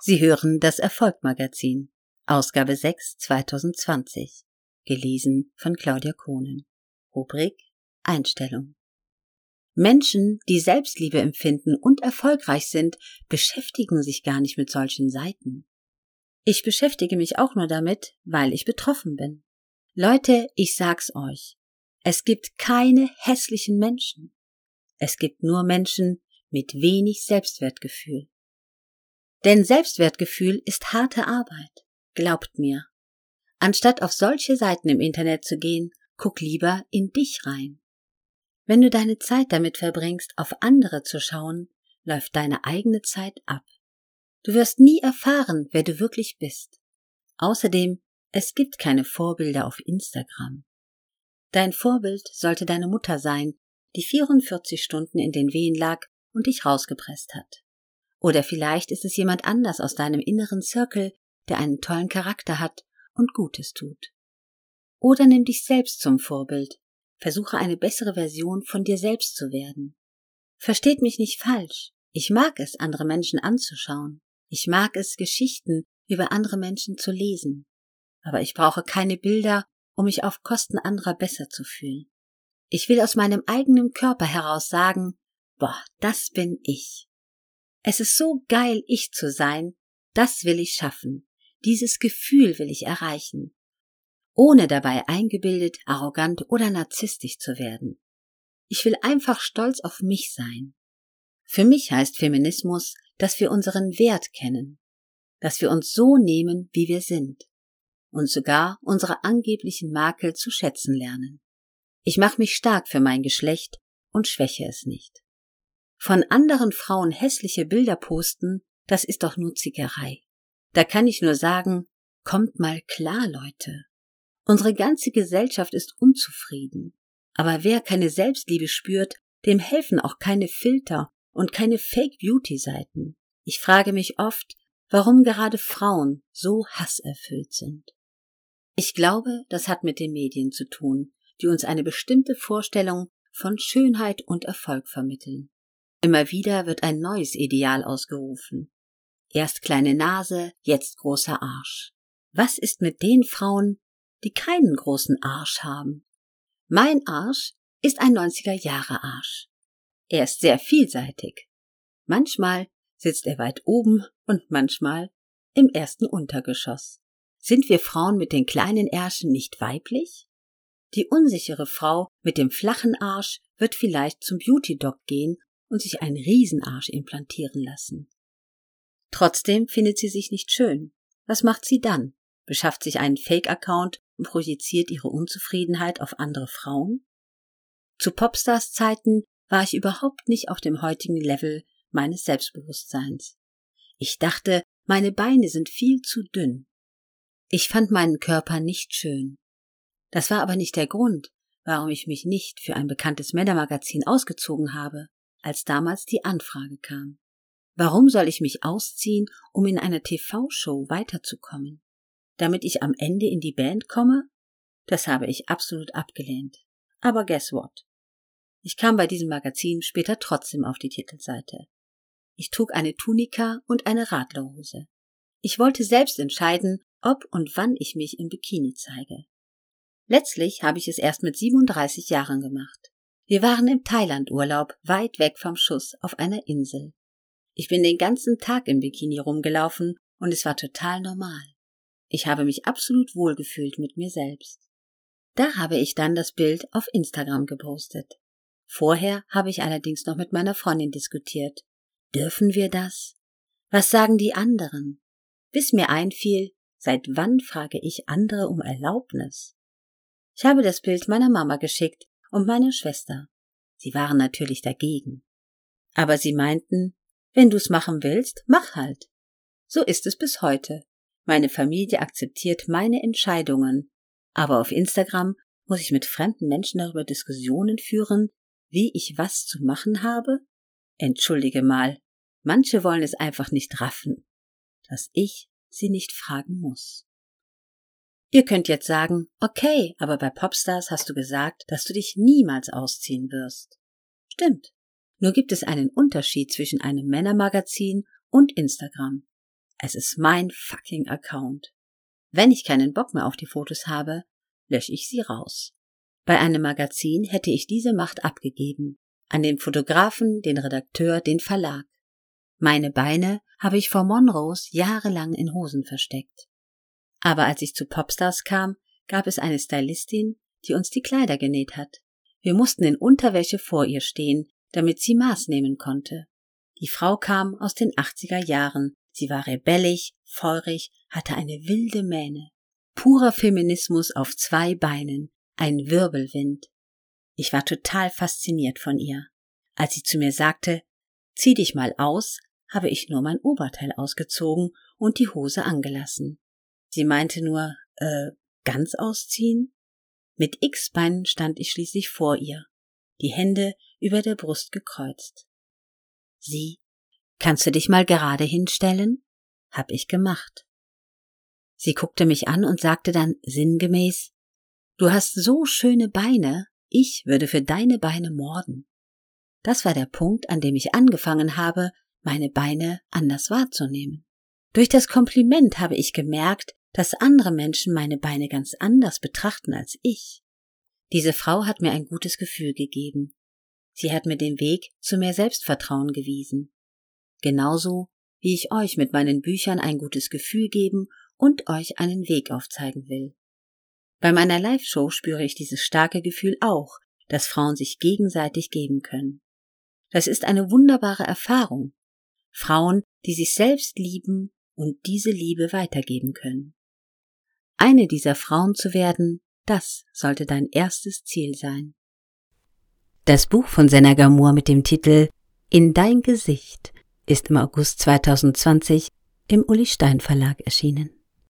Sie hören das Erfolgmagazin, Ausgabe 6 2020, gelesen von Claudia Kohnen. Rubrik Einstellung. Menschen, die Selbstliebe empfinden und erfolgreich sind, beschäftigen sich gar nicht mit solchen Seiten. Ich beschäftige mich auch nur damit, weil ich betroffen bin. Leute, ich sag's euch. Es gibt keine hässlichen Menschen. Es gibt nur Menschen mit wenig Selbstwertgefühl. Denn Selbstwertgefühl ist harte Arbeit. Glaubt mir. Anstatt auf solche Seiten im Internet zu gehen, guck lieber in dich rein. Wenn du deine Zeit damit verbringst, auf andere zu schauen, läuft deine eigene Zeit ab. Du wirst nie erfahren, wer du wirklich bist. Außerdem, es gibt keine Vorbilder auf Instagram. Dein Vorbild sollte deine Mutter sein, die 44 Stunden in den Wehen lag und dich rausgepresst hat. Oder vielleicht ist es jemand anders aus deinem inneren Circle, der einen tollen Charakter hat und Gutes tut. Oder nimm dich selbst zum Vorbild. Versuche eine bessere Version von dir selbst zu werden. Versteht mich nicht falsch. Ich mag es, andere Menschen anzuschauen. Ich mag es, Geschichten über andere Menschen zu lesen. Aber ich brauche keine Bilder, um mich auf Kosten anderer besser zu fühlen. Ich will aus meinem eigenen Körper heraus sagen, boah, das bin ich. Es ist so geil, ich zu sein, das will ich schaffen. Dieses Gefühl will ich erreichen. Ohne dabei eingebildet, arrogant oder narzisstisch zu werden. Ich will einfach stolz auf mich sein. Für mich heißt Feminismus, dass wir unseren Wert kennen, dass wir uns so nehmen, wie wir sind und sogar unsere angeblichen Makel zu schätzen lernen. Ich mache mich stark für mein Geschlecht und schwäche es nicht. Von anderen Frauen hässliche Bilder posten, das ist doch nur Zickerei. Da kann ich nur sagen, kommt mal klar, Leute. Unsere ganze Gesellschaft ist unzufrieden. Aber wer keine Selbstliebe spürt, dem helfen auch keine Filter und keine Fake Beauty Seiten. Ich frage mich oft, warum gerade Frauen so hasserfüllt sind. Ich glaube, das hat mit den Medien zu tun, die uns eine bestimmte Vorstellung von Schönheit und Erfolg vermitteln. Immer wieder wird ein neues Ideal ausgerufen. Erst kleine Nase, jetzt großer Arsch. Was ist mit den Frauen, die keinen großen Arsch haben? Mein Arsch ist ein 90er Jahre Arsch. Er ist sehr vielseitig. Manchmal sitzt er weit oben und manchmal im ersten Untergeschoss. Sind wir Frauen mit den kleinen Ärschen nicht weiblich? Die unsichere Frau mit dem flachen Arsch wird vielleicht zum Beauty Doc gehen und sich einen Riesenarsch implantieren lassen. Trotzdem findet sie sich nicht schön. Was macht sie dann? Beschafft sich einen Fake-Account und projiziert ihre Unzufriedenheit auf andere Frauen? Zu Popstars Zeiten war ich überhaupt nicht auf dem heutigen Level meines Selbstbewusstseins. Ich dachte, meine Beine sind viel zu dünn. Ich fand meinen Körper nicht schön. Das war aber nicht der Grund, warum ich mich nicht für ein bekanntes Männermagazin ausgezogen habe als damals die Anfrage kam. Warum soll ich mich ausziehen, um in einer TV-Show weiterzukommen? Damit ich am Ende in die Band komme? Das habe ich absolut abgelehnt. Aber guess what? Ich kam bei diesem Magazin später trotzdem auf die Titelseite. Ich trug eine Tunika und eine Radlerhose. Ich wollte selbst entscheiden, ob und wann ich mich im Bikini zeige. Letztlich habe ich es erst mit 37 Jahren gemacht. Wir waren im Thailand-Urlaub, weit weg vom Schuss, auf einer Insel. Ich bin den ganzen Tag im Bikini rumgelaufen und es war total normal. Ich habe mich absolut wohlgefühlt mit mir selbst. Da habe ich dann das Bild auf Instagram gepostet. Vorher habe ich allerdings noch mit meiner Freundin diskutiert. Dürfen wir das? Was sagen die anderen? Bis mir einfiel, seit wann frage ich andere um Erlaubnis? Ich habe das Bild meiner Mama geschickt und meine Schwester. Sie waren natürlich dagegen. Aber sie meinten, wenn du's machen willst, mach halt. So ist es bis heute. Meine Familie akzeptiert meine Entscheidungen, aber auf Instagram muss ich mit fremden Menschen darüber Diskussionen führen, wie ich was zu machen habe? Entschuldige mal, manche wollen es einfach nicht raffen, dass ich sie nicht fragen muss. Ihr könnt jetzt sagen, okay, aber bei Popstars hast du gesagt, dass du dich niemals ausziehen wirst. Stimmt. Nur gibt es einen Unterschied zwischen einem Männermagazin und Instagram. Es ist mein fucking Account. Wenn ich keinen Bock mehr auf die Fotos habe, lösche ich sie raus. Bei einem Magazin hätte ich diese Macht abgegeben. An den Fotografen, den Redakteur, den Verlag. Meine Beine habe ich vor Monrose jahrelang in Hosen versteckt. Aber als ich zu Popstars kam, gab es eine Stylistin, die uns die Kleider genäht hat. Wir mussten in Unterwäsche vor ihr stehen, damit sie Maß nehmen konnte. Die Frau kam aus den 80er Jahren. Sie war rebellisch, feurig, hatte eine wilde Mähne. Purer Feminismus auf zwei Beinen, ein Wirbelwind. Ich war total fasziniert von ihr. Als sie zu mir sagte, zieh dich mal aus, habe ich nur mein Oberteil ausgezogen und die Hose angelassen. Sie meinte nur, äh, ganz ausziehen? Mit X-Beinen stand ich schließlich vor ihr, die Hände über der Brust gekreuzt. Sie, kannst du dich mal gerade hinstellen? Hab ich gemacht. Sie guckte mich an und sagte dann sinngemäß, Du hast so schöne Beine, ich würde für deine Beine morden. Das war der Punkt, an dem ich angefangen habe, meine Beine anders wahrzunehmen. Durch das Kompliment habe ich gemerkt, dass andere Menschen meine Beine ganz anders betrachten als ich. Diese Frau hat mir ein gutes Gefühl gegeben. Sie hat mir den Weg zu mehr Selbstvertrauen gewiesen. Genauso wie ich euch mit meinen Büchern ein gutes Gefühl geben und euch einen Weg aufzeigen will. Bei meiner Live-Show spüre ich dieses starke Gefühl auch, dass Frauen sich gegenseitig geben können. Das ist eine wunderbare Erfahrung. Frauen, die sich selbst lieben und diese Liebe weitergeben können. Eine dieser Frauen zu werden, das sollte dein erstes Ziel sein. Das Buch von Senna Gamur mit dem Titel In dein Gesicht ist im August 2020 im Uli Stein Verlag erschienen.